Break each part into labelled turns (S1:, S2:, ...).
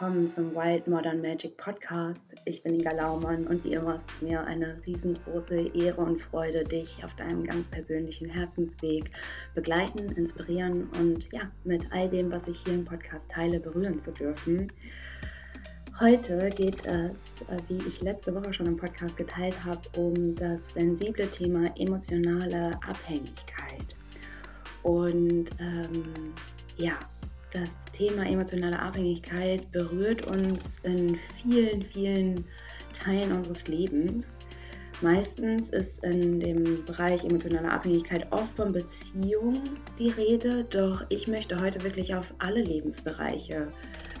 S1: willkommen zum Wild Modern Magic Podcast. Ich bin Inga Laumann und wie immer ist es mir eine riesengroße Ehre und Freude, dich auf deinem ganz persönlichen Herzensweg begleiten, inspirieren und ja, mit all dem, was ich hier im Podcast teile, berühren zu dürfen. Heute geht es, äh, wie ich letzte Woche schon im Podcast geteilt habe, um das sensible Thema emotionale Abhängigkeit. Und ähm, ja, das Thema emotionale Abhängigkeit berührt uns in vielen, vielen Teilen unseres Lebens. Meistens ist in dem Bereich emotionale Abhängigkeit oft von Beziehung die Rede, doch ich möchte heute wirklich auf alle Lebensbereiche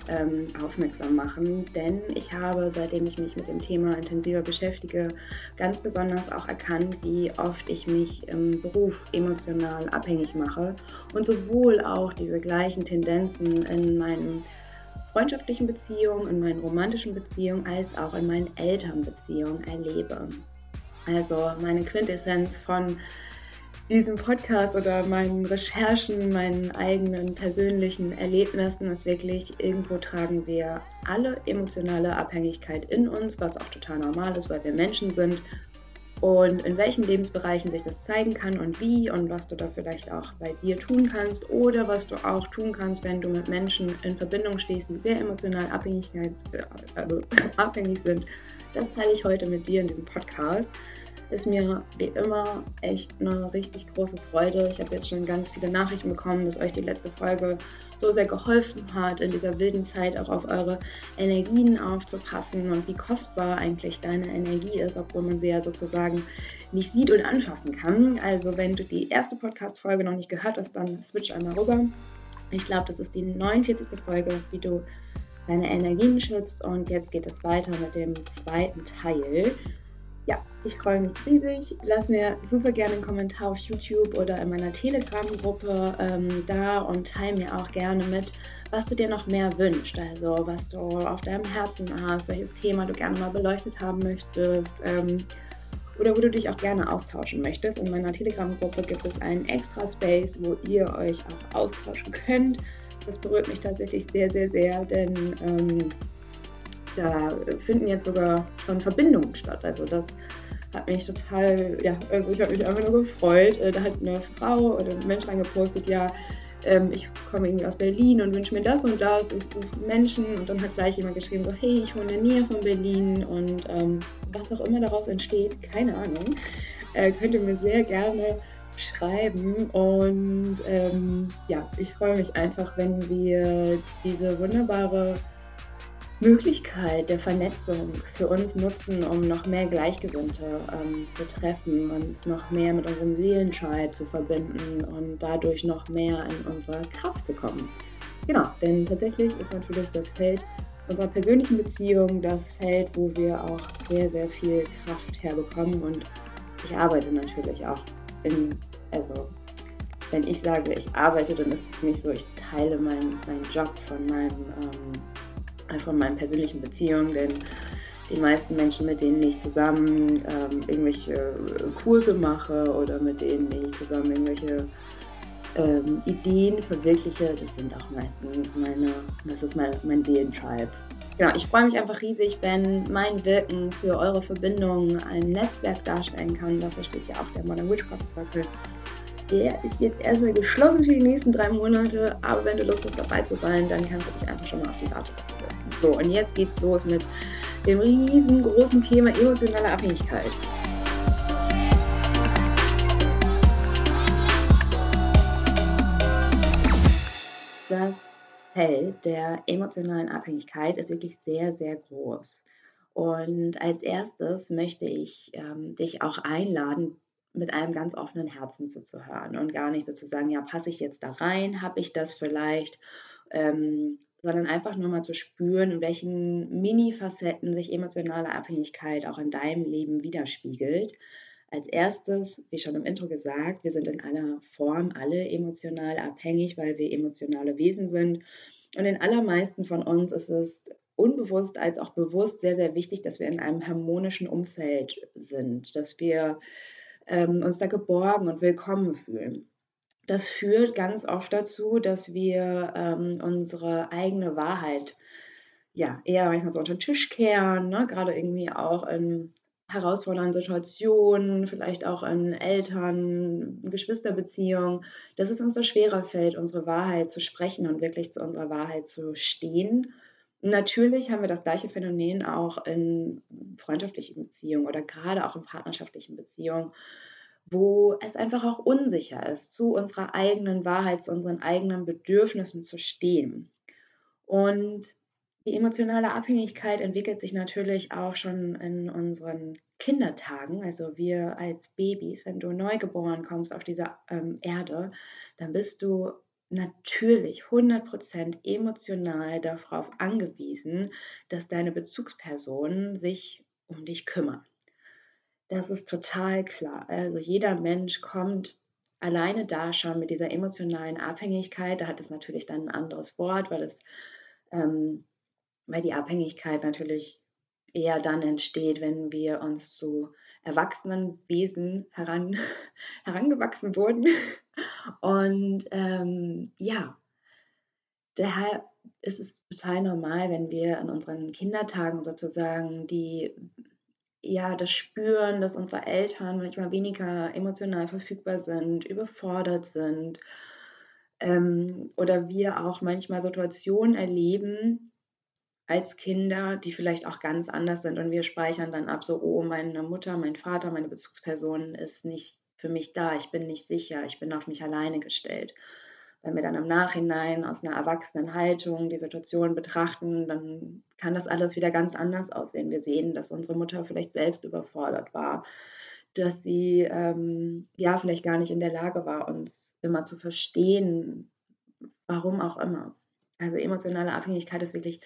S1: ähm, aufmerksam machen, denn ich habe, seitdem ich mich mit dem Thema intensiver beschäftige, ganz besonders auch erkannt, wie oft ich mich im Beruf emotional abhängig mache und sowohl auch diese gleichen Tendenzen in meinen freundschaftlichen Beziehungen, in meinen romantischen Beziehungen als auch in meinen Elternbeziehungen erlebe. Also meine Quintessenz von diesem Podcast oder meinen Recherchen, meinen eigenen persönlichen Erlebnissen ist wirklich, irgendwo tragen wir alle emotionale Abhängigkeit in uns, was auch total normal ist, weil wir Menschen sind. Und in welchen Lebensbereichen sich das zeigen kann und wie und was du da vielleicht auch bei dir tun kannst oder was du auch tun kannst, wenn du mit Menschen in Verbindung stehst, die sehr emotional Abhängigkeit, also abhängig sind, das teile ich heute mit dir in diesem Podcast ist mir wie immer echt eine richtig große Freude. Ich habe jetzt schon ganz viele Nachrichten bekommen, dass euch die letzte Folge so sehr geholfen hat, in dieser wilden Zeit auch auf eure Energien aufzupassen und wie kostbar eigentlich deine Energie ist, obwohl man sie ja sozusagen nicht sieht und anfassen kann. Also wenn du die erste Podcast-Folge noch nicht gehört hast, dann switch einmal rüber. Ich glaube, das ist die 49. Folge, wie du deine Energien schützt. Und jetzt geht es weiter mit dem zweiten Teil. Ja, ich freue mich riesig. Lass mir super gerne einen Kommentar auf YouTube oder in meiner Telegram-Gruppe ähm, da und teile mir auch gerne mit, was du dir noch mehr wünschst. Also, was du auf deinem Herzen hast, welches Thema du gerne mal beleuchtet haben möchtest. Ähm, oder wo du dich auch gerne austauschen möchtest. In meiner Telegram-Gruppe gibt es einen extra Space, wo ihr euch auch austauschen könnt. Das berührt mich tatsächlich sehr, sehr, sehr, denn ähm, da finden jetzt sogar schon Verbindungen statt. Also das hat mich total, ja, also ich habe mich einfach nur gefreut. Äh, da hat eine Frau oder ein Mensch reingepostet, ja, ähm, ich komme irgendwie aus Berlin und wünsche mir das und das, ich suche Menschen und dann hat gleich jemand geschrieben, so, hey, ich wohne in der Nähe von Berlin und ähm, was auch immer daraus entsteht, keine Ahnung, äh, könnt ihr mir sehr gerne schreiben und ähm, ja, ich freue mich einfach, wenn wir diese wunderbare Möglichkeit der Vernetzung für uns nutzen, um noch mehr Gleichgesinnte ähm, zu treffen, uns noch mehr mit unserem Seelenscheid zu verbinden und dadurch noch mehr in unsere Kraft zu kommen. Genau, denn tatsächlich ist natürlich das Feld unserer persönlichen Beziehung das Feld, wo wir auch sehr, sehr viel Kraft herbekommen und ich arbeite natürlich auch in, also wenn ich sage, ich arbeite, dann ist es nicht so, ich teile meinen mein Job von meinem ähm, von meinen persönlichen Beziehungen, denn die meisten Menschen, mit denen ich zusammen ähm, irgendwelche äh, Kurse mache oder mit denen ich zusammen irgendwelche ähm, Ideen verwirkliche, das sind auch meistens meine, das ist mein, mein Seelentribe. Genau, ich freue mich einfach riesig, wenn mein Wirken für eure Verbindung ein Netzwerk darstellen kann. Dafür steht ja auch der Modern Witchcraft Circle. Der ist jetzt erstmal geschlossen für die nächsten drei Monate, aber wenn du Lust hast dabei zu sein, dann kannst du dich einfach schon mal auf die setzen. So, und jetzt geht's los mit dem riesengroßen Thema emotionale Abhängigkeit. Das Feld der emotionalen Abhängigkeit ist wirklich sehr, sehr groß. Und als erstes möchte ich ähm, dich auch einladen, mit einem ganz offenen Herzen zuzuhören und gar nicht sozusagen, ja, passe ich jetzt da rein, habe ich das vielleicht, ähm, sondern einfach nur mal zu spüren, in welchen Mini-Facetten sich emotionale Abhängigkeit auch in deinem Leben widerspiegelt. Als erstes, wie schon im Intro gesagt, wir sind in einer Form alle emotional abhängig, weil wir emotionale Wesen sind. Und den allermeisten von uns ist es unbewusst als auch bewusst sehr, sehr wichtig, dass wir in einem harmonischen Umfeld sind, dass wir ähm, uns da geborgen und willkommen fühlen. Das führt ganz oft dazu, dass wir ähm, unsere eigene Wahrheit ja, eher manchmal so unter den Tisch kehren, ne? gerade irgendwie auch in herausfordernden Situationen, vielleicht auch in Eltern, Geschwisterbeziehungen, dass es uns so schwerer fällt, unsere Wahrheit zu sprechen und wirklich zu unserer Wahrheit zu stehen. Natürlich haben wir das gleiche Phänomen auch in freundschaftlichen Beziehungen oder gerade auch in partnerschaftlichen Beziehungen, wo es einfach auch unsicher ist, zu unserer eigenen Wahrheit, zu unseren eigenen Bedürfnissen zu stehen. Und die emotionale Abhängigkeit entwickelt sich natürlich auch schon in unseren Kindertagen. Also wir als Babys, wenn du neugeboren kommst auf dieser ähm, Erde, dann bist du natürlich 100% emotional darauf angewiesen, dass deine Bezugspersonen sich um dich kümmern. Das ist total klar. Also jeder Mensch kommt alleine da schon mit dieser emotionalen Abhängigkeit. Da hat es natürlich dann ein anderes Wort, weil es ähm, weil die Abhängigkeit natürlich eher dann entsteht, wenn wir uns zu erwachsenen Wesen heran, herangewachsen wurden. Und ähm, ja, daher ist es total normal, wenn wir in unseren Kindertagen sozusagen die ja, das spüren, dass unsere Eltern manchmal weniger emotional verfügbar sind, überfordert sind ähm, oder wir auch manchmal Situationen erleben, als Kinder, die vielleicht auch ganz anders sind und wir speichern dann ab, so, oh, meine Mutter, mein Vater, meine Bezugsperson ist nicht für mich da, ich bin nicht sicher, ich bin auf mich alleine gestellt. Wenn wir dann im Nachhinein aus einer erwachsenen Haltung die Situation betrachten, dann kann das alles wieder ganz anders aussehen. Wir sehen, dass unsere Mutter vielleicht selbst überfordert war, dass sie ähm, ja vielleicht gar nicht in der Lage war, uns immer zu verstehen, warum auch immer. Also emotionale Abhängigkeit ist wirklich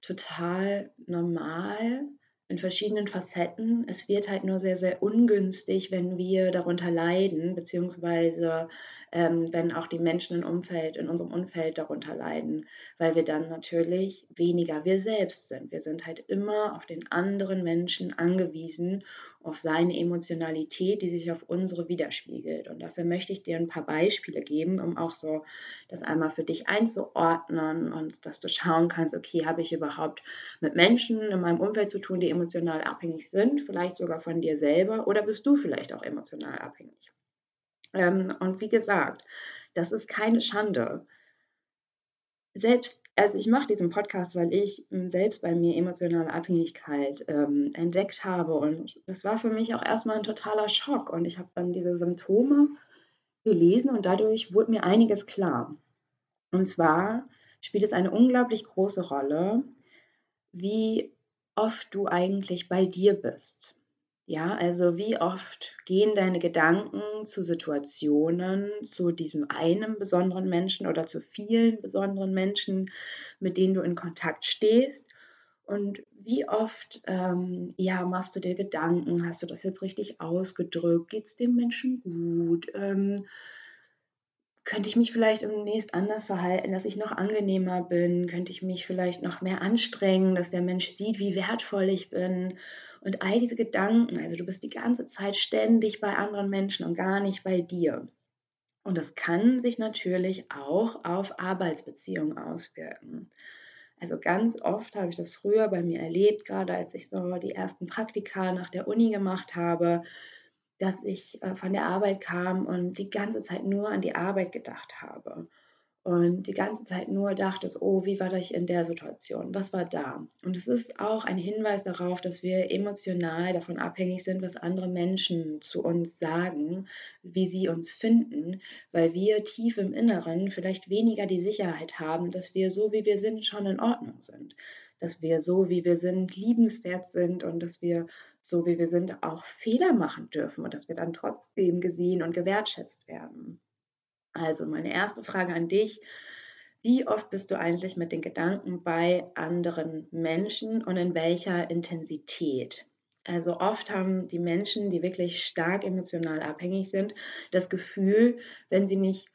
S1: total normal in verschiedenen Facetten. Es wird halt nur sehr, sehr ungünstig, wenn wir darunter leiden, beziehungsweise ähm, wenn auch die Menschen im Umfeld, in unserem Umfeld darunter leiden, weil wir dann natürlich weniger wir selbst sind. Wir sind halt immer auf den anderen Menschen angewiesen, auf seine Emotionalität, die sich auf unsere widerspiegelt. Und dafür möchte ich dir ein paar Beispiele geben, um auch so das einmal für dich einzuordnen und dass du schauen kannst, okay, habe ich überhaupt mit Menschen in meinem Umfeld zu tun, die emotional abhängig sind, vielleicht sogar von dir selber, oder bist du vielleicht auch emotional abhängig? Ähm, und wie gesagt, das ist keine Schande. Selbst, also ich mache diesen Podcast, weil ich hm, selbst bei mir emotionale Abhängigkeit ähm, entdeckt habe. Und das war für mich auch erstmal ein totaler Schock. Und ich habe dann diese Symptome gelesen und dadurch wurde mir einiges klar. Und zwar spielt es eine unglaublich große Rolle, wie oft du eigentlich bei dir bist. Ja, also wie oft gehen deine Gedanken zu Situationen, zu diesem einen besonderen Menschen oder zu vielen besonderen Menschen, mit denen du in Kontakt stehst? Und wie oft ähm, ja, machst du dir Gedanken, hast du das jetzt richtig ausgedrückt? Geht es dem Menschen gut? Ähm, könnte ich mich vielleicht demnächst anders verhalten, dass ich noch angenehmer bin? Könnte ich mich vielleicht noch mehr anstrengen, dass der Mensch sieht, wie wertvoll ich bin? Und all diese Gedanken, also du bist die ganze Zeit ständig bei anderen Menschen und gar nicht bei dir. Und das kann sich natürlich auch auf Arbeitsbeziehungen auswirken. Also ganz oft habe ich das früher bei mir erlebt, gerade als ich so die ersten Praktika nach der Uni gemacht habe, dass ich äh, von der Arbeit kam und die ganze Zeit nur an die Arbeit gedacht habe und die ganze Zeit nur dachtest, oh, wie war ich in der Situation? Was war da? Und es ist auch ein Hinweis darauf, dass wir emotional davon abhängig sind, was andere Menschen zu uns sagen, wie sie uns finden, weil wir tief im Inneren vielleicht weniger die Sicherheit haben, dass wir so, wie wir sind, schon in Ordnung sind. Dass wir so, wie wir sind, liebenswert sind und dass wir so, wie wir sind, auch Fehler machen dürfen und dass wir dann trotzdem gesehen und gewertschätzt werden. Also meine erste Frage an dich. Wie oft bist du eigentlich mit den Gedanken bei anderen Menschen und in welcher Intensität? Also oft haben die Menschen, die wirklich stark emotional abhängig sind, das Gefühl, wenn sie nicht,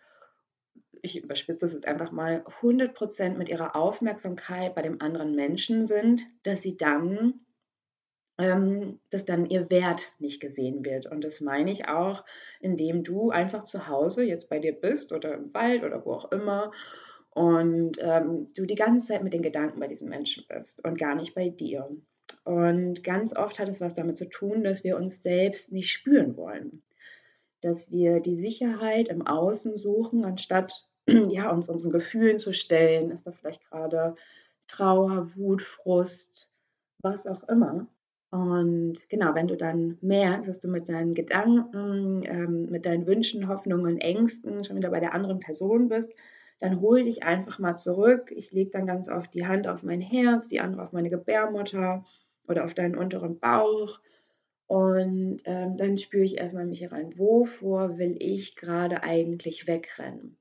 S1: ich überspitze es jetzt einfach mal, 100% mit ihrer Aufmerksamkeit bei dem anderen Menschen sind, dass sie dann dass dann ihr Wert nicht gesehen wird. Und das meine ich auch, indem du einfach zu Hause jetzt bei dir bist oder im Wald oder wo auch immer und ähm, du die ganze Zeit mit den Gedanken bei diesem Menschen bist und gar nicht bei dir. Und ganz oft hat es was damit zu tun, dass wir uns selbst nicht spüren wollen. Dass wir die Sicherheit im Außen suchen, anstatt ja, uns unseren Gefühlen zu stellen. Ist da vielleicht gerade Trauer, Wut, Frust, was auch immer. Und genau, wenn du dann merkst, dass du mit deinen Gedanken, ähm, mit deinen Wünschen, Hoffnungen, Ängsten schon wieder bei der anderen Person bist, dann hol dich einfach mal zurück. Ich lege dann ganz oft die Hand auf mein Herz, die andere auf meine Gebärmutter oder auf deinen unteren Bauch. Und ähm, dann spüre ich erstmal mich rein, wovor will ich gerade eigentlich wegrennen?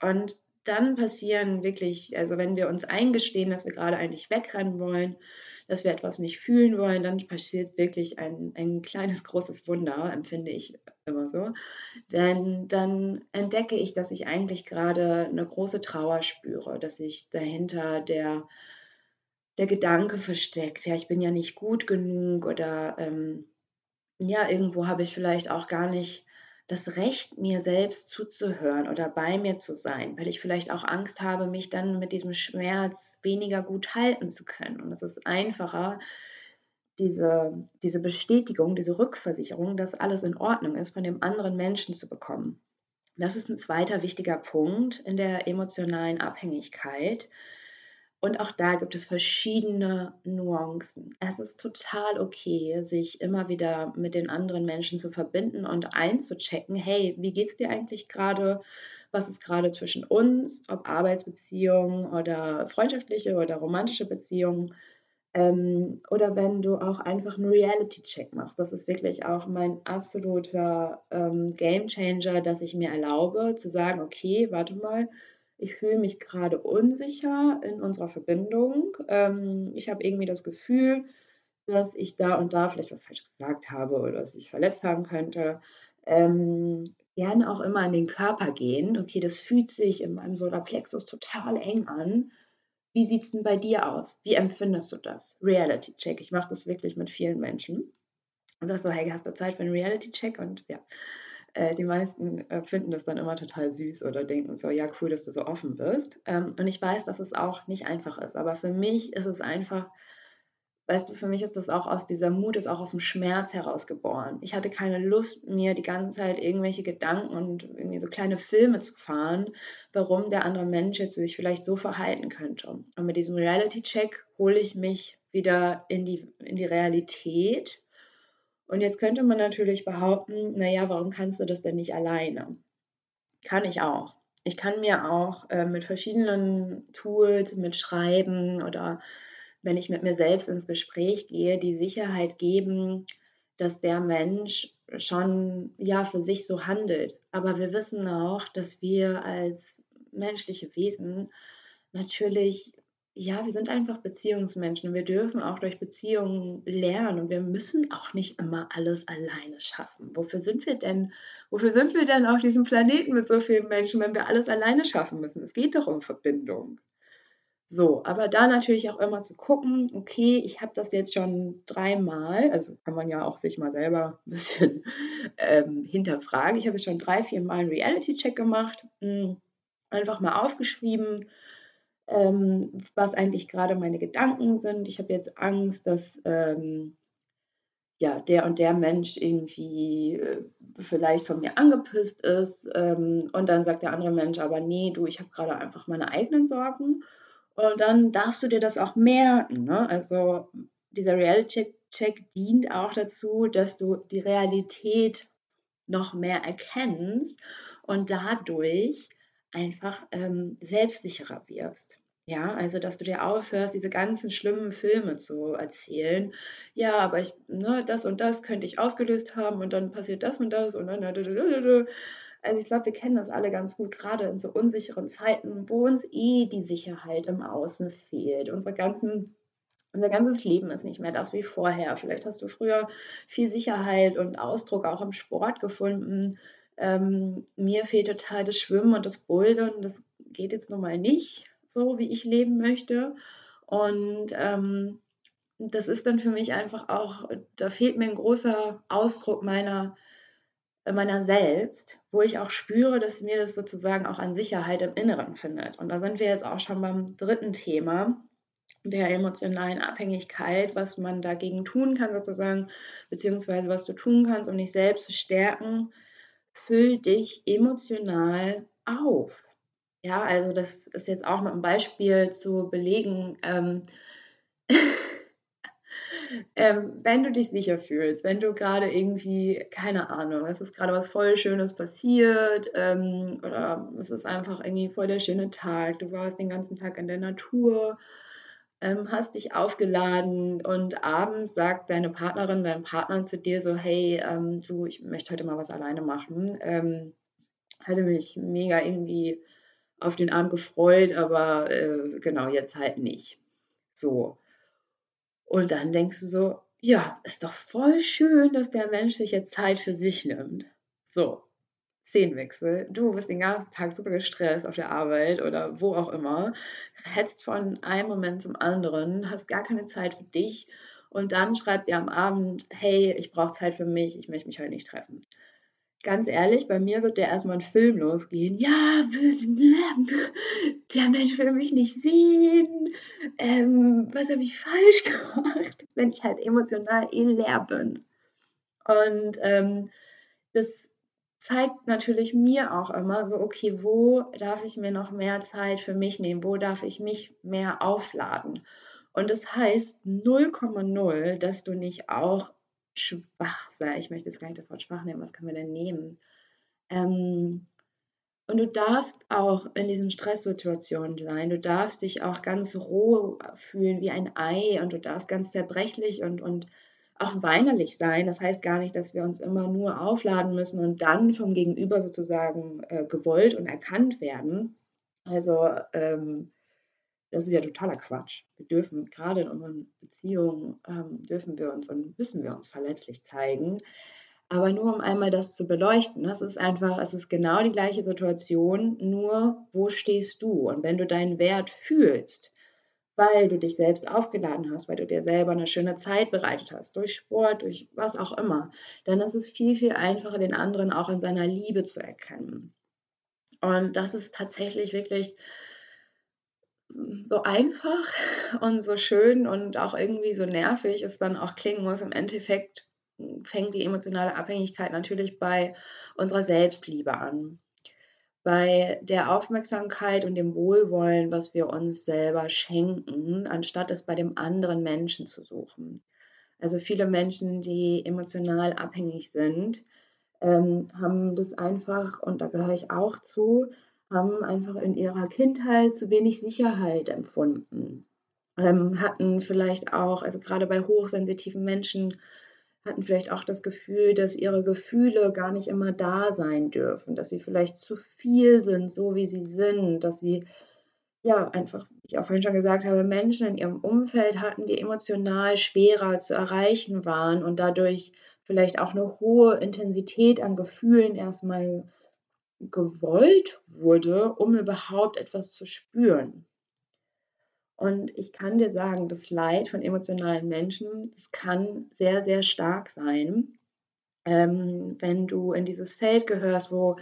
S1: Und dann passieren wirklich, also wenn wir uns eingestehen, dass wir gerade eigentlich wegrennen wollen, dass wir etwas nicht fühlen wollen, dann passiert wirklich ein, ein kleines, großes Wunder, empfinde ich immer so. Denn dann entdecke ich, dass ich eigentlich gerade eine große Trauer spüre, dass ich dahinter der, der Gedanke versteckt, ja, ich bin ja nicht gut genug oder ähm, ja, irgendwo habe ich vielleicht auch gar nicht das Recht, mir selbst zuzuhören oder bei mir zu sein, weil ich vielleicht auch Angst habe, mich dann mit diesem Schmerz weniger gut halten zu können. Und es ist einfacher, diese, diese Bestätigung, diese Rückversicherung, dass alles in Ordnung ist, von dem anderen Menschen zu bekommen. Das ist ein zweiter wichtiger Punkt in der emotionalen Abhängigkeit, und auch da gibt es verschiedene Nuancen. Es ist total okay, sich immer wieder mit den anderen Menschen zu verbinden und einzuchecken, hey, wie geht es dir eigentlich gerade? Was ist gerade zwischen uns, ob Arbeitsbeziehungen oder freundschaftliche oder romantische Beziehungen? Ähm, oder wenn du auch einfach einen Reality-Check machst. Das ist wirklich auch mein absoluter ähm, Game Changer, dass ich mir erlaube zu sagen, okay, warte mal, ich fühle mich gerade unsicher in unserer Verbindung. Ähm, ich habe irgendwie das Gefühl, dass ich da und da vielleicht was falsch gesagt habe oder dass ich verletzt haben könnte. Ähm, gerne auch immer in den Körper gehen. Okay, das fühlt sich in meinem Solarplexus total eng an. Wie sieht es denn bei dir aus? Wie empfindest du das? Reality Check. Ich mache das wirklich mit vielen Menschen. Und sag so, hey, hast du Zeit für einen Reality Check? Und ja, äh, die meisten äh, finden das dann immer total süß oder denken so, ja, cool, dass du so offen bist. Ähm, und ich weiß, dass es auch nicht einfach ist. Aber für mich ist es einfach, weißt du, für mich ist das auch aus dieser Mut, ist auch aus dem Schmerz herausgeboren. Ich hatte keine Lust, mir die ganze Zeit irgendwelche Gedanken und irgendwie so kleine Filme zu fahren, warum der andere Mensch jetzt sich vielleicht so verhalten könnte. Und mit diesem Reality-Check hole ich mich wieder in die, in die Realität und jetzt könnte man natürlich behaupten, naja, warum kannst du das denn nicht alleine? Kann ich auch. Ich kann mir auch äh, mit verschiedenen Tools, mit Schreiben oder wenn ich mit mir selbst ins Gespräch gehe, die Sicherheit geben, dass der Mensch schon ja für sich so handelt. Aber wir wissen auch, dass wir als menschliche Wesen natürlich ja, wir sind einfach Beziehungsmenschen und wir dürfen auch durch Beziehungen lernen und wir müssen auch nicht immer alles alleine schaffen. Wofür sind wir denn? Wofür sind wir denn auf diesem Planeten mit so vielen Menschen, wenn wir alles alleine schaffen müssen? Es geht doch um Verbindung. So, aber da natürlich auch immer zu gucken, okay, ich habe das jetzt schon dreimal, also kann man ja auch sich mal selber ein bisschen ähm, hinterfragen. Ich habe jetzt schon drei, vier Mal einen Reality-Check gemacht, mh, hm, einfach mal aufgeschrieben, ähm, was eigentlich gerade meine Gedanken sind. Ich habe jetzt Angst, dass ähm, ja, der und der Mensch irgendwie äh, vielleicht von mir angepisst ist. Ähm, und dann sagt der andere Mensch aber, nee, du, ich habe gerade einfach meine eigenen Sorgen. Und dann darfst du dir das auch merken. Ne? Also dieser Reality-Check dient auch dazu, dass du die Realität noch mehr erkennst und dadurch einfach ähm, selbstsicherer wirst. Ja, also dass du dir aufhörst, diese ganzen schlimmen Filme zu erzählen. Ja, aber ich, ne, das und das könnte ich ausgelöst haben und dann passiert das und das und dann. Also ich glaube, wir kennen das alle ganz gut, gerade in so unsicheren Zeiten, wo uns eh die Sicherheit im Außen fehlt. Unsere ganzen unser ganzes Leben ist nicht mehr das wie vorher. Vielleicht hast du früher viel Sicherheit und Ausdruck auch im Sport gefunden. Ähm, mir fehlt total das Schwimmen und das Bouldern. Das geht jetzt nun mal nicht so, wie ich leben möchte. Und ähm, das ist dann für mich einfach auch, da fehlt mir ein großer Ausdruck meiner meiner selbst, wo ich auch spüre, dass mir das sozusagen auch an Sicherheit im Inneren findet. Und da sind wir jetzt auch schon beim dritten Thema der emotionalen Abhängigkeit, was man dagegen tun kann sozusagen, beziehungsweise was du tun kannst, um dich selbst zu stärken. Füll dich emotional auf. Ja, also das ist jetzt auch mit einem Beispiel zu belegen. Ähm, ähm, wenn du dich sicher fühlst, wenn du gerade irgendwie, keine Ahnung, es ist gerade was voll Schönes passiert ähm, oder es ist einfach irgendwie voll der schöne Tag, du warst den ganzen Tag in der Natur, hast dich aufgeladen und abends sagt deine Partnerin, dein Partner zu dir so, hey, ähm, du, ich möchte heute mal was alleine machen. Ähm, hatte mich mega irgendwie auf den Abend gefreut, aber äh, genau, jetzt halt nicht. So. Und dann denkst du so, ja, ist doch voll schön, dass der Mensch sich jetzt Zeit für sich nimmt. So, Szenenwechsel. Du bist den ganzen Tag super gestresst auf der Arbeit oder wo auch immer, hetzt von einem Moment zum anderen, hast gar keine Zeit für dich und dann schreibt ihr am Abend, hey, ich brauche Zeit für mich, ich möchte mich heute nicht treffen ganz ehrlich, bei mir wird der erstmal ein Film losgehen. Ja, der Mensch will mich nicht sehen. Ähm, was habe ich falsch gemacht? Wenn ich halt emotional eh leer bin. Und ähm, das zeigt natürlich mir auch immer so, okay, wo darf ich mir noch mehr Zeit für mich nehmen? Wo darf ich mich mehr aufladen? Und das heißt 0,0, dass du nicht auch schwach sei. Ich möchte jetzt gar nicht das Wort schwach nehmen, was können wir denn nehmen? Ähm, und du darfst auch in diesen Stresssituationen sein. Du darfst dich auch ganz roh fühlen wie ein Ei und du darfst ganz zerbrechlich und, und auch weinerlich sein. Das heißt gar nicht, dass wir uns immer nur aufladen müssen und dann vom Gegenüber sozusagen äh, gewollt und erkannt werden. Also ähm, das ist ja totaler Quatsch. Wir dürfen, gerade in unseren Beziehungen, ähm, dürfen wir uns und müssen wir uns verletzlich zeigen. Aber nur um einmal das zu beleuchten, das ist einfach, es ist genau die gleiche Situation, nur wo stehst du? Und wenn du deinen Wert fühlst, weil du dich selbst aufgeladen hast, weil du dir selber eine schöne Zeit bereitet hast, durch Sport, durch was auch immer, dann ist es viel, viel einfacher, den anderen auch in seiner Liebe zu erkennen. Und das ist tatsächlich wirklich so einfach und so schön und auch irgendwie so nervig es dann auch klingen muss, im Endeffekt fängt die emotionale Abhängigkeit natürlich bei unserer Selbstliebe an. Bei der Aufmerksamkeit und dem Wohlwollen, was wir uns selber schenken, anstatt es bei dem anderen Menschen zu suchen. Also viele Menschen, die emotional abhängig sind, ähm, haben das einfach, und da gehöre ich auch zu, haben einfach in ihrer Kindheit zu wenig Sicherheit empfunden. Ähm, hatten vielleicht auch, also gerade bei hochsensitiven Menschen, hatten vielleicht auch das Gefühl, dass ihre Gefühle gar nicht immer da sein dürfen, dass sie vielleicht zu viel sind, so wie sie sind, dass sie ja einfach, wie ich auch vorhin schon gesagt habe, Menschen in ihrem Umfeld hatten, die emotional schwerer zu erreichen waren und dadurch vielleicht auch eine hohe Intensität an Gefühlen erstmal gewollt wurde, um überhaupt etwas zu spüren. Und ich kann dir sagen, das Leid von emotionalen Menschen, das kann sehr, sehr stark sein, ähm, wenn du in dieses Feld gehörst, wo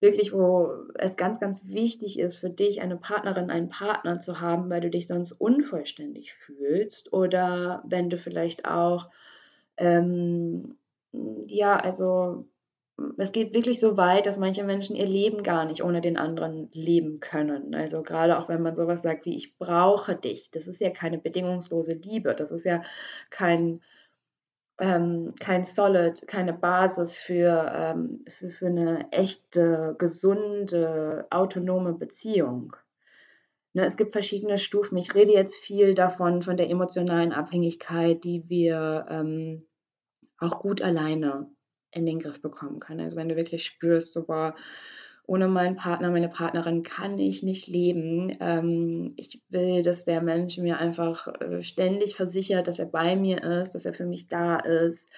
S1: wirklich, wo es ganz, ganz wichtig ist für dich, eine Partnerin, einen Partner zu haben, weil du dich sonst unvollständig fühlst. Oder wenn du vielleicht auch, ähm, ja, also es geht wirklich so weit, dass manche Menschen ihr Leben gar nicht ohne den anderen leben können. Also gerade auch wenn man sowas sagt wie ich brauche dich, das ist ja keine bedingungslose Liebe, das ist ja kein, ähm, kein Solid, keine Basis für, ähm, für, für eine echte, gesunde, autonome Beziehung. Ne, es gibt verschiedene Stufen. Ich rede jetzt viel davon, von der emotionalen Abhängigkeit, die wir ähm, auch gut alleine in den Griff bekommen kann. Also wenn du wirklich spürst, so, boah, ohne meinen Partner, meine Partnerin kann ich nicht leben. Ähm, ich will, dass der Mensch mir einfach äh, ständig versichert, dass er bei mir ist, dass er für mich da ist.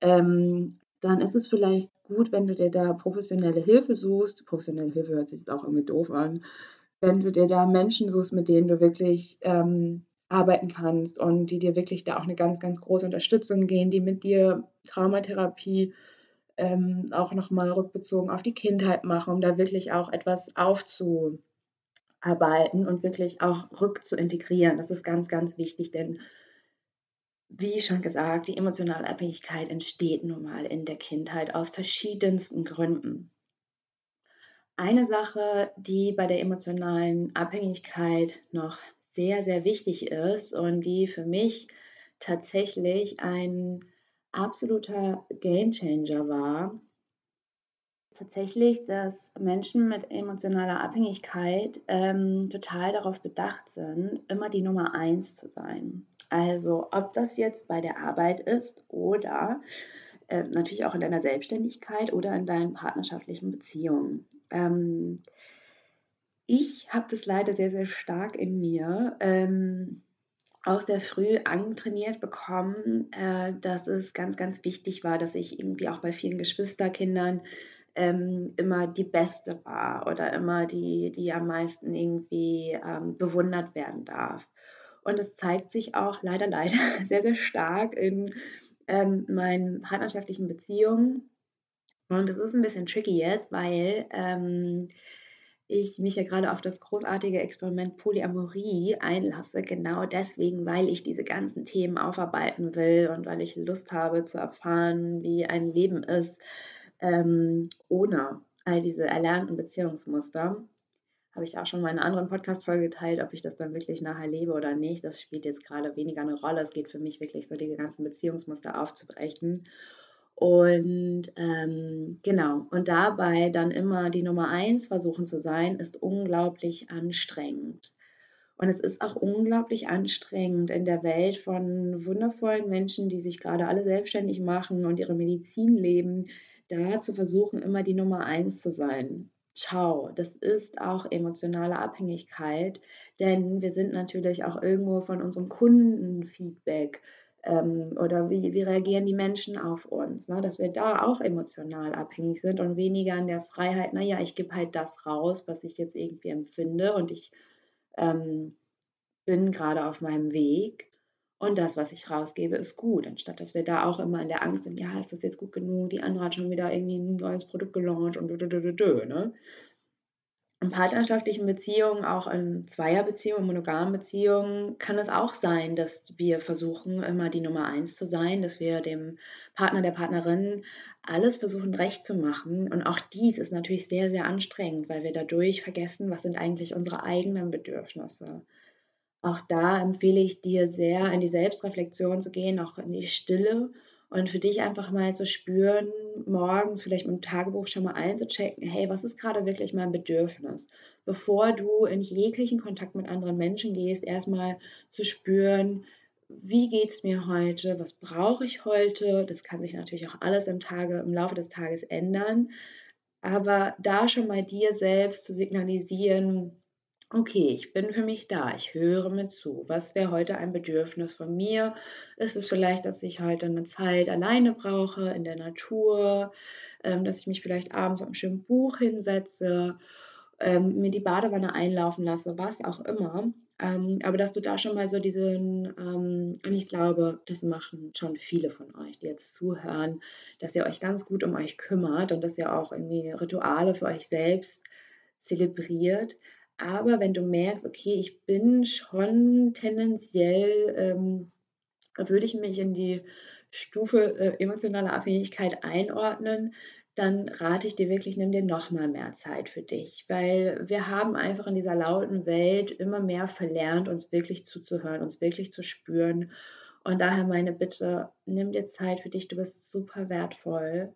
S1: Ähm, dann ist es vielleicht gut, wenn du dir da professionelle Hilfe suchst. Professionelle Hilfe hört sich jetzt auch irgendwie doof an. Wenn du dir da Menschen suchst, mit denen du wirklich ähm, arbeiten kannst und die dir wirklich da auch eine ganz, ganz große Unterstützung gehen, die mit dir Traumatherapie ähm, auch nochmal rückbezogen auf die Kindheit mache, um da wirklich auch etwas aufzuarbeiten und wirklich auch rückzuintegrieren. Das ist ganz, ganz wichtig, denn wie schon gesagt, die emotionale Abhängigkeit entsteht nun mal in der Kindheit aus verschiedensten Gründen. Eine Sache, die bei der emotionalen Abhängigkeit noch sehr, sehr wichtig ist und die für mich tatsächlich ein absoluter Gamechanger war, tatsächlich, dass Menschen mit emotionaler Abhängigkeit ähm, total darauf bedacht sind, immer die Nummer eins zu sein. Also ob das jetzt bei der Arbeit ist oder äh, natürlich auch in deiner Selbstständigkeit oder in deinen partnerschaftlichen Beziehungen. Ähm, ich habe das leider sehr, sehr stark in mir. Ähm, auch sehr früh antrainiert bekommen, äh, dass es ganz, ganz wichtig war, dass ich irgendwie auch bei vielen Geschwisterkindern ähm, immer die Beste war oder immer die, die am meisten irgendwie ähm, bewundert werden darf. Und es zeigt sich auch leider, leider sehr, sehr stark in ähm, meinen partnerschaftlichen Beziehungen. Und das ist ein bisschen tricky jetzt, weil ähm, ich mich ja gerade auf das großartige Experiment Polyamorie einlasse, genau deswegen, weil ich diese ganzen Themen aufarbeiten will und weil ich Lust habe zu erfahren, wie ein Leben ist ähm, ohne all diese erlernten Beziehungsmuster. Habe ich auch schon mal in einer anderen Podcast-Folge geteilt, ob ich das dann wirklich nachher lebe oder nicht. Das spielt jetzt gerade weniger eine Rolle. Es geht für mich wirklich so, die ganzen Beziehungsmuster aufzubrechen. Und ähm, genau, und dabei dann immer die Nummer eins versuchen zu sein, ist unglaublich anstrengend. Und es ist auch unglaublich anstrengend in der Welt von wundervollen Menschen, die sich gerade alle selbstständig machen und ihre Medizin leben, da zu versuchen, immer die Nummer eins zu sein. Ciao, das ist auch emotionale Abhängigkeit, denn wir sind natürlich auch irgendwo von unserem Kundenfeedback ähm, oder wie, wie reagieren die Menschen auf uns, ne? dass wir da auch emotional abhängig sind und weniger an der Freiheit, naja, ich gebe halt das raus, was ich jetzt irgendwie empfinde und ich ähm, bin gerade auf meinem Weg und das, was ich rausgebe, ist gut, anstatt dass wir da auch immer in der Angst sind, ja, ist das jetzt gut genug, die andere hat schon wieder irgendwie ein neues Produkt gelauncht und dö, dö, dö, dö, ne? In partnerschaftlichen Beziehungen, auch in Zweierbeziehungen, monogamen Beziehungen, kann es auch sein, dass wir versuchen, immer die Nummer eins zu sein, dass wir dem Partner, der Partnerin alles versuchen recht zu machen. Und auch dies ist natürlich sehr, sehr anstrengend, weil wir dadurch vergessen, was sind eigentlich unsere eigenen Bedürfnisse. Auch da empfehle ich dir sehr, in die Selbstreflexion zu gehen, auch in die Stille und für dich einfach mal zu spüren, morgens vielleicht mit dem Tagebuch schon mal einzuchecken, hey, was ist gerade wirklich mein Bedürfnis? Bevor du in jeglichen Kontakt mit anderen Menschen gehst, erstmal zu spüren, wie geht es mir heute? Was brauche ich heute? Das kann sich natürlich auch alles im, Tage, im Laufe des Tages ändern. Aber da schon mal dir selbst zu signalisieren, Okay, ich bin für mich da. Ich höre mir zu. Was wäre heute ein Bedürfnis von mir? Ist es vielleicht, dass ich heute eine Zeit alleine brauche in der Natur, ähm, dass ich mich vielleicht abends auf ein schönes Buch hinsetze, ähm, mir die Badewanne einlaufen lasse, was auch immer. Ähm, aber dass du da schon mal so diesen, ähm, und ich glaube, das machen schon viele von euch, die jetzt zuhören, dass ihr euch ganz gut um euch kümmert und dass ihr auch irgendwie Rituale für euch selbst zelebriert. Aber wenn du merkst, okay, ich bin schon tendenziell, ähm, würde ich mich in die Stufe äh, emotionale Abhängigkeit einordnen, dann rate ich dir wirklich, nimm dir noch mal mehr Zeit für dich, weil wir haben einfach in dieser lauten Welt immer mehr verlernt, uns wirklich zuzuhören, uns wirklich zu spüren. Und daher meine Bitte, nimm dir Zeit für dich, du bist super wertvoll.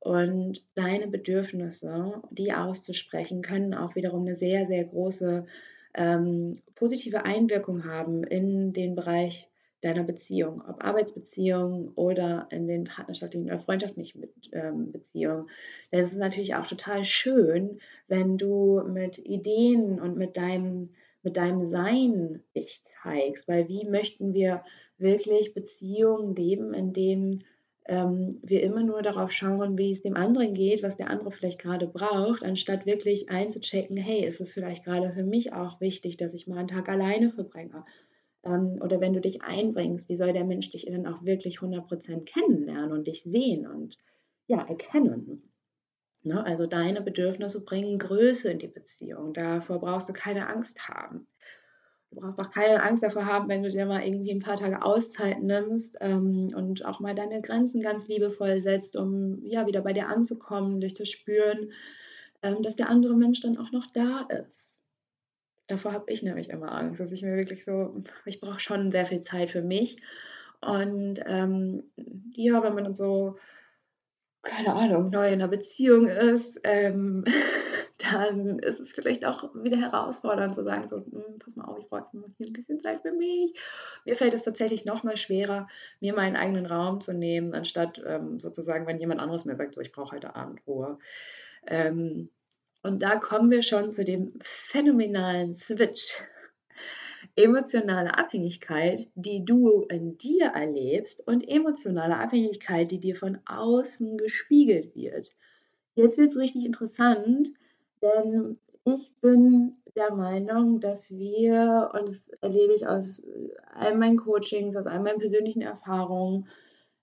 S1: Und deine Bedürfnisse, die auszusprechen, können auch wiederum eine sehr, sehr große ähm, positive Einwirkung haben in den Bereich deiner Beziehung, ob Arbeitsbeziehung oder in den partnerschaftlichen oder freundschaftlichen ähm, Beziehungen. Denn es ist natürlich auch total schön, wenn du mit Ideen und mit deinem, mit deinem Sein dich zeigst, weil wie möchten wir wirklich Beziehungen leben, in denen ähm, wir immer nur darauf schauen, wie es dem anderen geht, was der andere vielleicht gerade braucht, anstatt wirklich einzuchecken, hey, ist es vielleicht gerade für mich auch wichtig, dass ich mal einen Tag alleine verbringe? Ähm, oder wenn du dich einbringst, wie soll der Mensch dich dann auch wirklich 100% kennenlernen und dich sehen? Und ja, erkennen. Ne? Also deine Bedürfnisse bringen Größe in die Beziehung. Davor brauchst du keine Angst haben. Du brauchst auch keine Angst davor haben, wenn du dir mal irgendwie ein paar Tage Auszeit nimmst ähm, und auch mal deine Grenzen ganz liebevoll setzt, um ja wieder bei dir anzukommen, durch das Spüren, ähm, dass der andere Mensch dann auch noch da ist. Davor habe ich nämlich immer Angst, dass ich mir wirklich so, ich brauche schon sehr viel Zeit für mich. Und ähm, ja, wenn man dann so keine Ahnung, neu in einer Beziehung ist, ähm, dann ist es vielleicht auch wieder herausfordernd zu sagen, so, hm, pass mal auf, ich brauche jetzt mal hier ein bisschen Zeit für mich. Mir fällt es tatsächlich noch mal schwerer, mir meinen eigenen Raum zu nehmen, anstatt ähm, sozusagen, wenn jemand anderes mir sagt, so, ich brauche heute Abendruhe. Ähm, und da kommen wir schon zu dem phänomenalen Switch emotionale Abhängigkeit, die du in dir erlebst und emotionale Abhängigkeit, die dir von außen gespiegelt wird. Jetzt wird es richtig interessant, denn ich bin der Meinung, dass wir, und das erlebe ich aus all meinen Coachings, aus all meinen persönlichen Erfahrungen,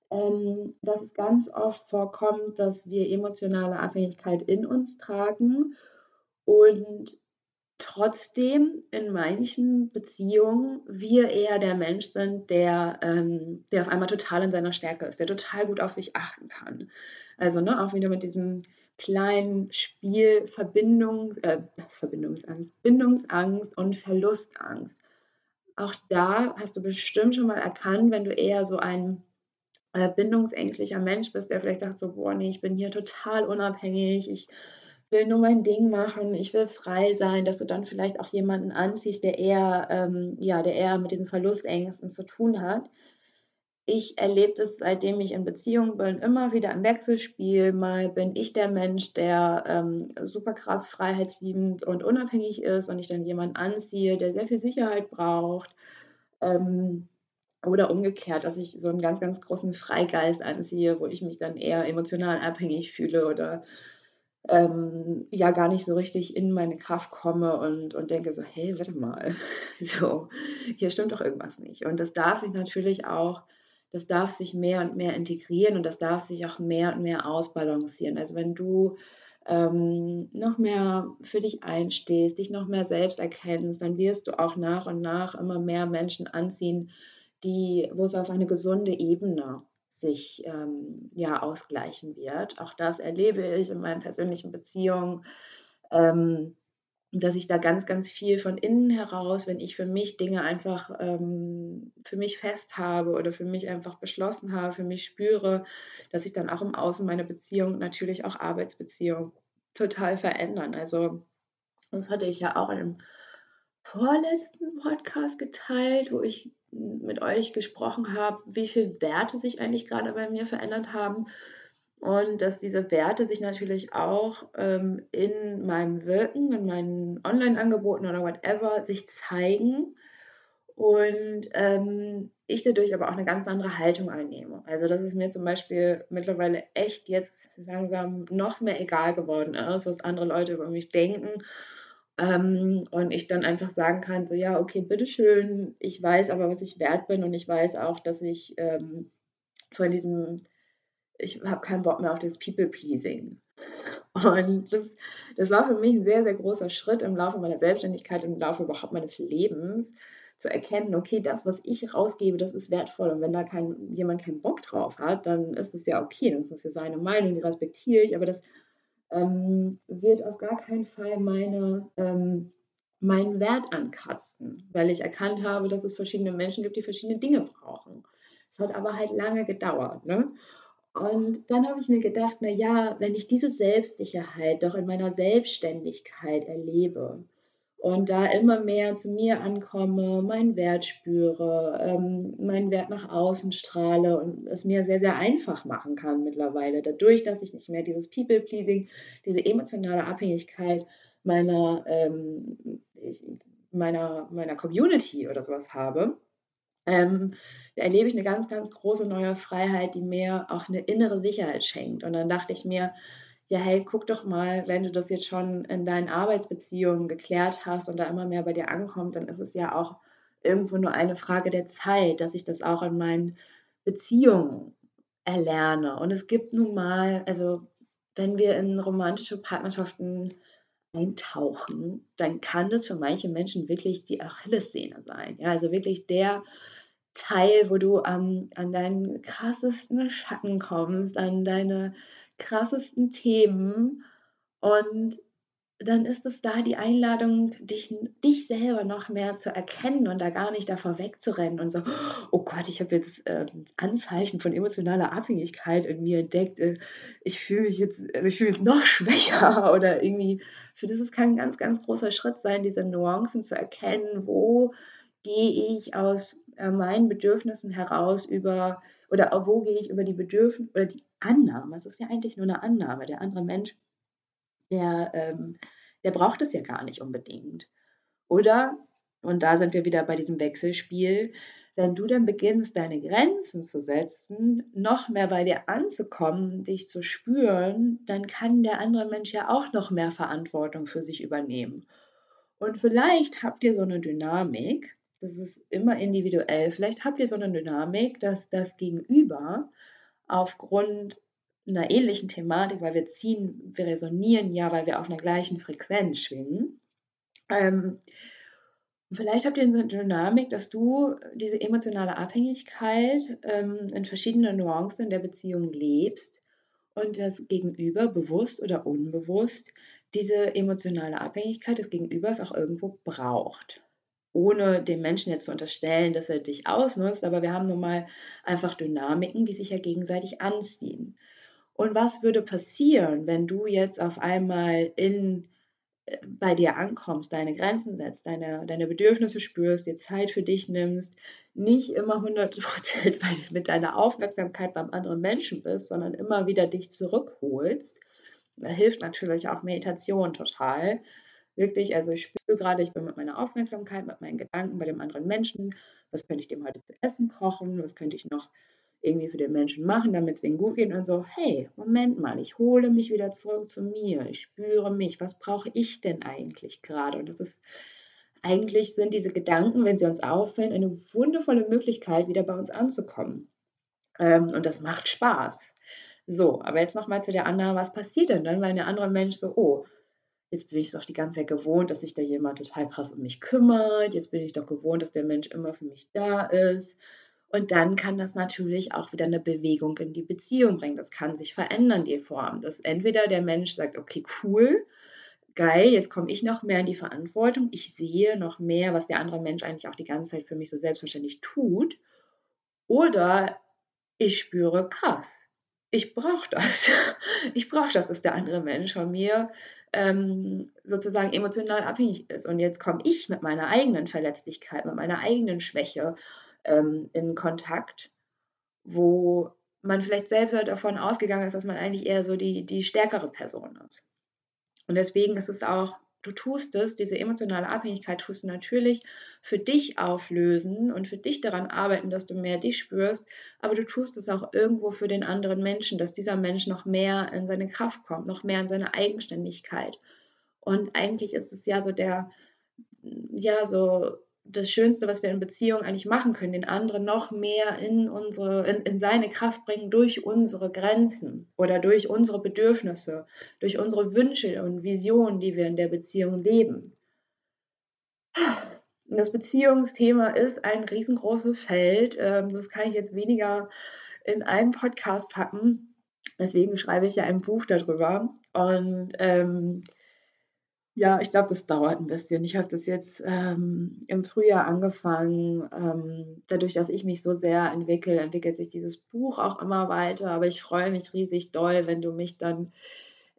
S1: ähm, dass es ganz oft vorkommt, dass wir emotionale Abhängigkeit in uns tragen und trotzdem in manchen Beziehungen wir eher der Mensch sind, der, ähm, der auf einmal total in seiner Stärke ist, der total gut auf sich achten kann. Also ne, auch wieder mit diesem kleinen Spiel Verbindung, äh, Verbindungsangst, Bindungsangst und Verlustangst. Auch da hast du bestimmt schon mal erkannt, wenn du eher so ein äh, bindungsängstlicher Mensch bist, der vielleicht sagt so, boah, nee, ich bin hier total unabhängig, ich will nur mein Ding machen, ich will frei sein, dass du dann vielleicht auch jemanden anziehst, der eher, ähm, ja, der eher mit diesen Verlustängsten zu tun hat. Ich erlebe das, seitdem ich in Beziehung bin, immer wieder im Wechselspiel. Mal bin ich der Mensch, der ähm, super krass freiheitsliebend und unabhängig ist und ich dann jemanden anziehe, der sehr viel Sicherheit braucht. Ähm, oder umgekehrt, dass ich so einen ganz, ganz großen Freigeist anziehe, wo ich mich dann eher emotional abhängig fühle oder ähm, ja gar nicht so richtig in meine Kraft komme und, und denke so, hey, warte mal, so, hier stimmt doch irgendwas nicht. Und das darf sich natürlich auch, das darf sich mehr und mehr integrieren und das darf sich auch mehr und mehr ausbalancieren. Also wenn du ähm, noch mehr für dich einstehst, dich noch mehr selbst erkennst, dann wirst du auch nach und nach immer mehr Menschen anziehen, die, wo es auf eine gesunde Ebene sich ähm, ja ausgleichen wird. Auch das erlebe ich in meinen persönlichen Beziehungen, ähm, dass ich da ganz, ganz viel von innen heraus, wenn ich für mich Dinge einfach ähm, für mich fest habe oder für mich einfach beschlossen habe, für mich spüre, dass sich dann auch im Außen meine Beziehung, natürlich auch Arbeitsbeziehung, total verändern. Also das hatte ich ja auch in einem vorletzten Podcast geteilt, wo ich mit euch gesprochen habe, wie viele Werte sich eigentlich gerade bei mir verändert haben und dass diese Werte sich natürlich auch ähm, in meinem Wirken, in meinen Online-Angeboten oder whatever sich zeigen. Und ähm, ich dadurch aber auch eine ganz andere Haltung einnehme. Also dass es mir zum Beispiel mittlerweile echt jetzt langsam noch mehr egal geworden ist, was andere Leute über mich denken. Ähm, und ich dann einfach sagen kann, so ja, okay, bitteschön, ich weiß aber, was ich wert bin. Und ich weiß auch, dass ich ähm, von diesem, ich habe keinen Bock mehr auf das People-Pleasing. Und das, das war für mich ein sehr, sehr großer Schritt im Laufe meiner Selbstständigkeit, im Laufe überhaupt meines Lebens, zu erkennen, okay, das, was ich rausgebe, das ist wertvoll. Und wenn da kein, jemand keinen Bock drauf hat, dann ist es ja okay, dann ist das ja seine Meinung, die respektiere ich, aber das ähm, wird auf gar keinen Fall meine, ähm, meinen Wert ankratzen, weil ich erkannt habe, dass es verschiedene Menschen gibt, die verschiedene Dinge brauchen. Es hat aber halt lange gedauert. Ne? Und dann habe ich mir gedacht, na ja, wenn ich diese Selbstsicherheit doch in meiner Selbstständigkeit erlebe, und da immer mehr zu mir ankomme, meinen Wert spüre, ähm, meinen Wert nach außen strahle und es mir sehr, sehr einfach machen kann mittlerweile, dadurch, dass ich nicht mehr dieses People-Pleasing, diese emotionale Abhängigkeit meiner, ähm, meiner, meiner Community oder sowas habe. Ähm, da erlebe ich eine ganz, ganz große neue Freiheit, die mir auch eine innere Sicherheit schenkt. Und dann dachte ich mir, ja, hey, guck doch mal, wenn du das jetzt schon in deinen Arbeitsbeziehungen geklärt hast und da immer mehr bei dir ankommt, dann ist es ja auch irgendwo nur eine Frage der Zeit, dass ich das auch in meinen Beziehungen erlerne. Und es gibt nun mal, also wenn wir in romantische Partnerschaften eintauchen, dann kann das für manche Menschen wirklich die Achillessehne sein. Ja, also wirklich der Teil, wo du ähm, an deinen krassesten Schatten kommst, an deine krassesten Themen und dann ist es da die Einladung, dich, dich selber noch mehr zu erkennen und da gar nicht davor wegzurennen und so, oh Gott, ich habe jetzt äh, Anzeichen von emotionaler Abhängigkeit in mir entdeckt. Äh, ich fühle mich jetzt, also ich fühle mich noch schwächer oder irgendwie. Für das kann ein ganz, ganz großer Schritt sein, diese Nuancen zu erkennen, wo gehe ich aus äh, meinen Bedürfnissen heraus über oder wo gehe ich über die Bedürfnisse oder die Annahme. Es ist ja eigentlich nur eine Annahme. Der andere Mensch der, ähm, der braucht es ja gar nicht unbedingt. Oder, und da sind wir wieder bei diesem Wechselspiel, wenn du dann beginnst, deine Grenzen zu setzen, noch mehr bei dir anzukommen, dich zu spüren, dann kann der andere Mensch ja auch noch mehr Verantwortung für sich übernehmen. Und vielleicht habt ihr so eine Dynamik, das ist immer individuell, vielleicht habt ihr so eine Dynamik, dass das Gegenüber aufgrund einer ähnlichen Thematik, weil wir ziehen, wir resonieren ja, weil wir auf einer gleichen Frequenz schwingen. Ähm, vielleicht habt ihr eine Dynamik, dass du diese emotionale Abhängigkeit ähm, in verschiedenen Nuancen der Beziehung lebst und das Gegenüber bewusst oder unbewusst diese emotionale Abhängigkeit des Gegenübers auch irgendwo braucht. Ohne dem Menschen jetzt zu unterstellen, dass er dich ausnutzt, aber wir haben nun mal einfach Dynamiken, die sich ja gegenseitig anziehen. Und was würde passieren, wenn du jetzt auf einmal in, äh, bei dir ankommst, deine Grenzen setzt, deine, deine Bedürfnisse spürst, dir Zeit für dich nimmst, nicht immer 100% mit deiner Aufmerksamkeit beim anderen Menschen bist, sondern immer wieder dich zurückholst. Da hilft natürlich auch Meditation total. Wirklich, also ich spüre gerade, ich bin mit meiner Aufmerksamkeit, mit meinen Gedanken bei dem anderen Menschen. Was könnte ich dem heute zu essen kochen? Was könnte ich noch irgendwie für den Menschen machen, damit es ihnen gut geht und so, hey, Moment mal, ich hole mich wieder zurück zu mir, ich spüre mich, was brauche ich denn eigentlich gerade? Und das ist, eigentlich sind diese Gedanken, wenn sie uns auffällen, eine wundervolle Möglichkeit, wieder bei uns anzukommen. Ähm, und das macht Spaß. So, aber jetzt nochmal zu der anderen, was passiert denn dann, weil der andere Mensch so, oh, jetzt bin ich es doch die ganze Zeit gewohnt, dass sich da jemand total krass um mich kümmert, jetzt bin ich doch gewohnt, dass der Mensch immer für mich da ist. Und dann kann das natürlich auch wieder eine Bewegung in die Beziehung bringen. Das kann sich verändern, die Form. Dass entweder der Mensch sagt, okay, cool, geil, jetzt komme ich noch mehr in die Verantwortung. Ich sehe noch mehr, was der andere Mensch eigentlich auch die ganze Zeit für mich so selbstverständlich tut. Oder ich spüre, krass, ich brauche das. Ich brauche das, dass der andere Mensch von mir ähm, sozusagen emotional abhängig ist. Und jetzt komme ich mit meiner eigenen Verletzlichkeit, mit meiner eigenen Schwäche ähm, in Kontakt, wo man vielleicht selbst halt davon ausgegangen ist, dass man eigentlich eher so die, die stärkere Person ist. Und deswegen ist es auch, du tust es, diese emotionale Abhängigkeit tust du natürlich für dich auflösen und für dich daran arbeiten, dass du mehr dich spürst, aber du tust es auch irgendwo für den anderen Menschen, dass dieser Mensch noch mehr in seine Kraft kommt, noch mehr in seine Eigenständigkeit. Und eigentlich ist es ja so der, ja, so das Schönste, was wir in Beziehungen eigentlich machen können, den anderen noch mehr in, unsere, in, in seine Kraft bringen durch unsere Grenzen oder durch unsere Bedürfnisse, durch unsere Wünsche und Visionen, die wir in der Beziehung leben. Und das Beziehungsthema ist ein riesengroßes Feld. Ähm, das kann ich jetzt weniger in einen Podcast packen. Deswegen schreibe ich ja ein Buch darüber. Und ähm, ja, ich glaube, das dauert ein bisschen. Ich habe das jetzt ähm, im Frühjahr angefangen. Ähm, dadurch, dass ich mich so sehr entwickle, entwickelt sich dieses Buch auch immer weiter. Aber ich freue mich riesig doll, wenn du mich dann,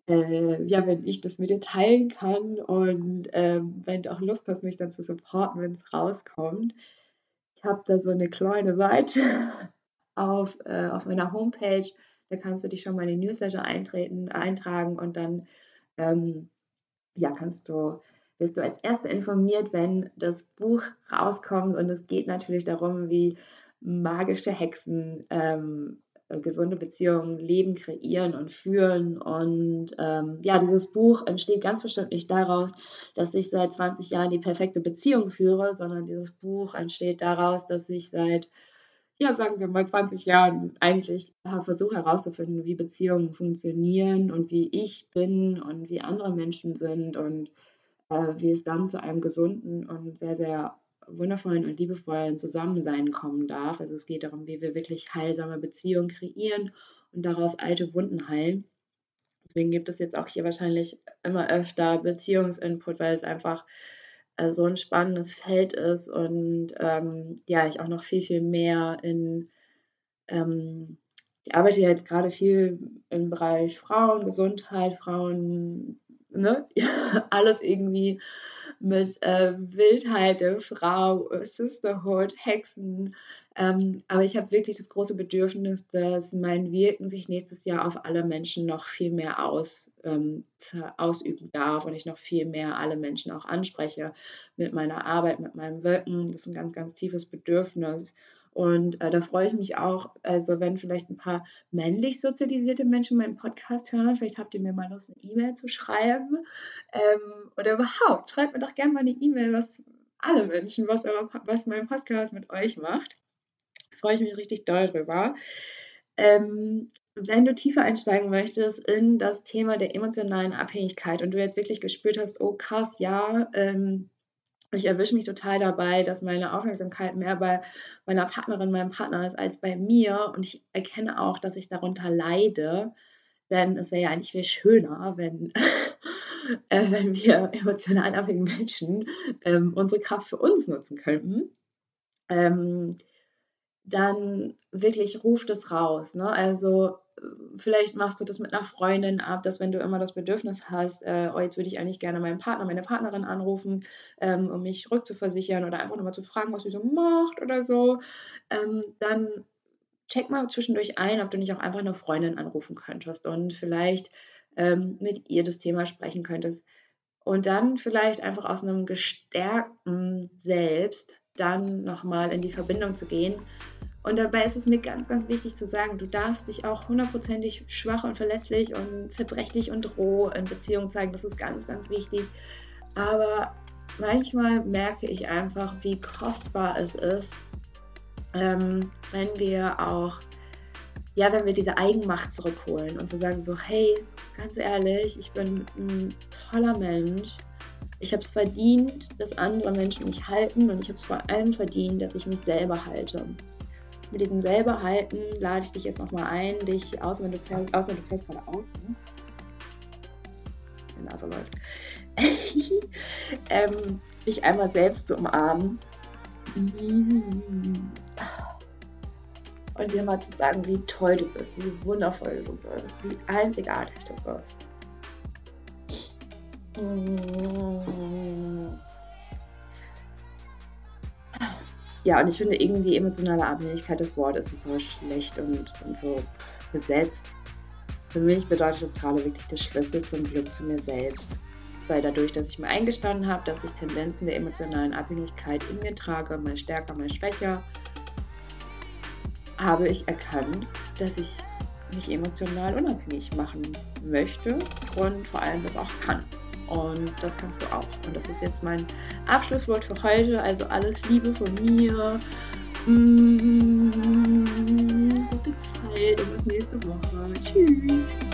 S1: äh, ja, wenn ich das mit dir teilen kann und ähm, wenn du auch Lust hast, mich dann zu supporten, wenn es rauskommt. Ich habe da so eine kleine Seite auf, äh, auf meiner Homepage. Da kannst du dich schon mal in die Newsletter eintreten, eintragen und dann ähm, ja, kannst du, wirst du als Erste informiert, wenn das Buch rauskommt. Und es geht natürlich darum, wie magische Hexen ähm, gesunde Beziehungen leben, kreieren und führen. Und ähm, ja, dieses Buch entsteht ganz bestimmt nicht daraus, dass ich seit 20 Jahren die perfekte Beziehung führe, sondern dieses Buch entsteht daraus, dass ich seit ja, sagen wir mal 20 Jahren eigentlich versuche herauszufinden, wie Beziehungen funktionieren und wie ich bin und wie andere Menschen sind und äh, wie es dann zu einem gesunden und sehr, sehr wundervollen und liebevollen Zusammensein kommen darf. Also es geht darum, wie wir wirklich heilsame Beziehungen kreieren und daraus alte Wunden heilen. Deswegen gibt es jetzt auch hier wahrscheinlich immer öfter Beziehungsinput, weil es einfach äh, so ein spannendes Feld ist und ähm, ja, ich auch noch viel, viel mehr in, ähm, ich arbeite ja jetzt gerade viel im Bereich Frauen, Gesundheit, Frauen, ne, alles irgendwie mit äh, Wildheit der Frau, Sisterhood, Hexen. Ähm, aber ich habe wirklich das große Bedürfnis, dass mein Wirken sich nächstes Jahr auf alle Menschen noch viel mehr aus, ähm, ausüben darf und ich noch viel mehr alle Menschen auch anspreche mit meiner Arbeit, mit meinem Wirken. Das ist ein ganz, ganz tiefes Bedürfnis. Und äh, da freue ich mich auch, also wenn vielleicht ein paar männlich sozialisierte Menschen meinen Podcast hören, vielleicht habt ihr mir mal Lust, eine E-Mail zu schreiben. Ähm, oder überhaupt, schreibt mir doch gerne mal eine E-Mail, was alle Menschen, was, was mein Podcast mit euch macht. Freue ich mich richtig doll drüber. Ähm, wenn du tiefer einsteigen möchtest in das Thema der emotionalen Abhängigkeit und du jetzt wirklich gespürt hast, oh krass, ja, ähm, ich erwische mich total dabei, dass meine Aufmerksamkeit mehr bei meiner Partnerin, meinem Partner ist als bei mir. Und ich erkenne auch, dass ich darunter leide. Denn es wäre ja eigentlich viel schöner, wenn, äh, wenn wir emotional abhängigen Menschen ähm, unsere Kraft für uns nutzen könnten. Ähm, dann wirklich ruft es raus. Ne? Also vielleicht machst du das mit einer Freundin ab, dass wenn du immer das Bedürfnis hast, äh, oh, jetzt würde ich eigentlich gerne meinen Partner, meine Partnerin anrufen, ähm, um mich rückzuversichern oder einfach nochmal zu fragen, was sie so macht oder so, ähm, dann check mal zwischendurch ein, ob du nicht auch einfach eine Freundin anrufen könntest und vielleicht ähm, mit ihr das Thema sprechen könntest. Und dann vielleicht einfach aus einem gestärkten Selbst dann nochmal in die Verbindung zu gehen und dabei ist es mir ganz, ganz wichtig zu sagen, du darfst dich auch hundertprozentig schwach und verletzlich und zerbrechlich und roh in Beziehungen zeigen. Das ist ganz, ganz wichtig. Aber manchmal merke ich einfach, wie kostbar es ist, ähm, wenn wir auch, ja, wenn wir diese Eigenmacht zurückholen und zu sagen so, hey, ganz ehrlich, ich bin ein toller Mensch. Ich habe es verdient, dass andere Menschen mich halten und ich habe es vor allem verdient, dass ich mich selber halte mit diesem selber halten lade ich dich jetzt nochmal ein, dich, außer wenn du außer du fährst gerade Auto. Die Nase läuft. ähm, dich einmal selbst zu umarmen. Und dir mal zu sagen, wie toll du bist, wie wundervoll du bist, wie einzigartig du bist. Ja, und ich finde irgendwie emotionale Abhängigkeit, das Wort ist super schlecht und, und so besetzt. Für mich bedeutet das gerade wirklich der Schlüssel zum Glück zu mir selbst. Weil dadurch, dass ich mir eingestanden habe, dass ich Tendenzen der emotionalen Abhängigkeit in mir trage, mal stärker, mal schwächer, habe ich erkannt, dass ich mich emotional unabhängig machen möchte und vor allem das auch kann. Und das kannst du auch. Und das ist jetzt mein Abschlusswort für heute. Also alles Liebe von mir. Mmh, gute Zeit und bis nächste Woche. Tschüss.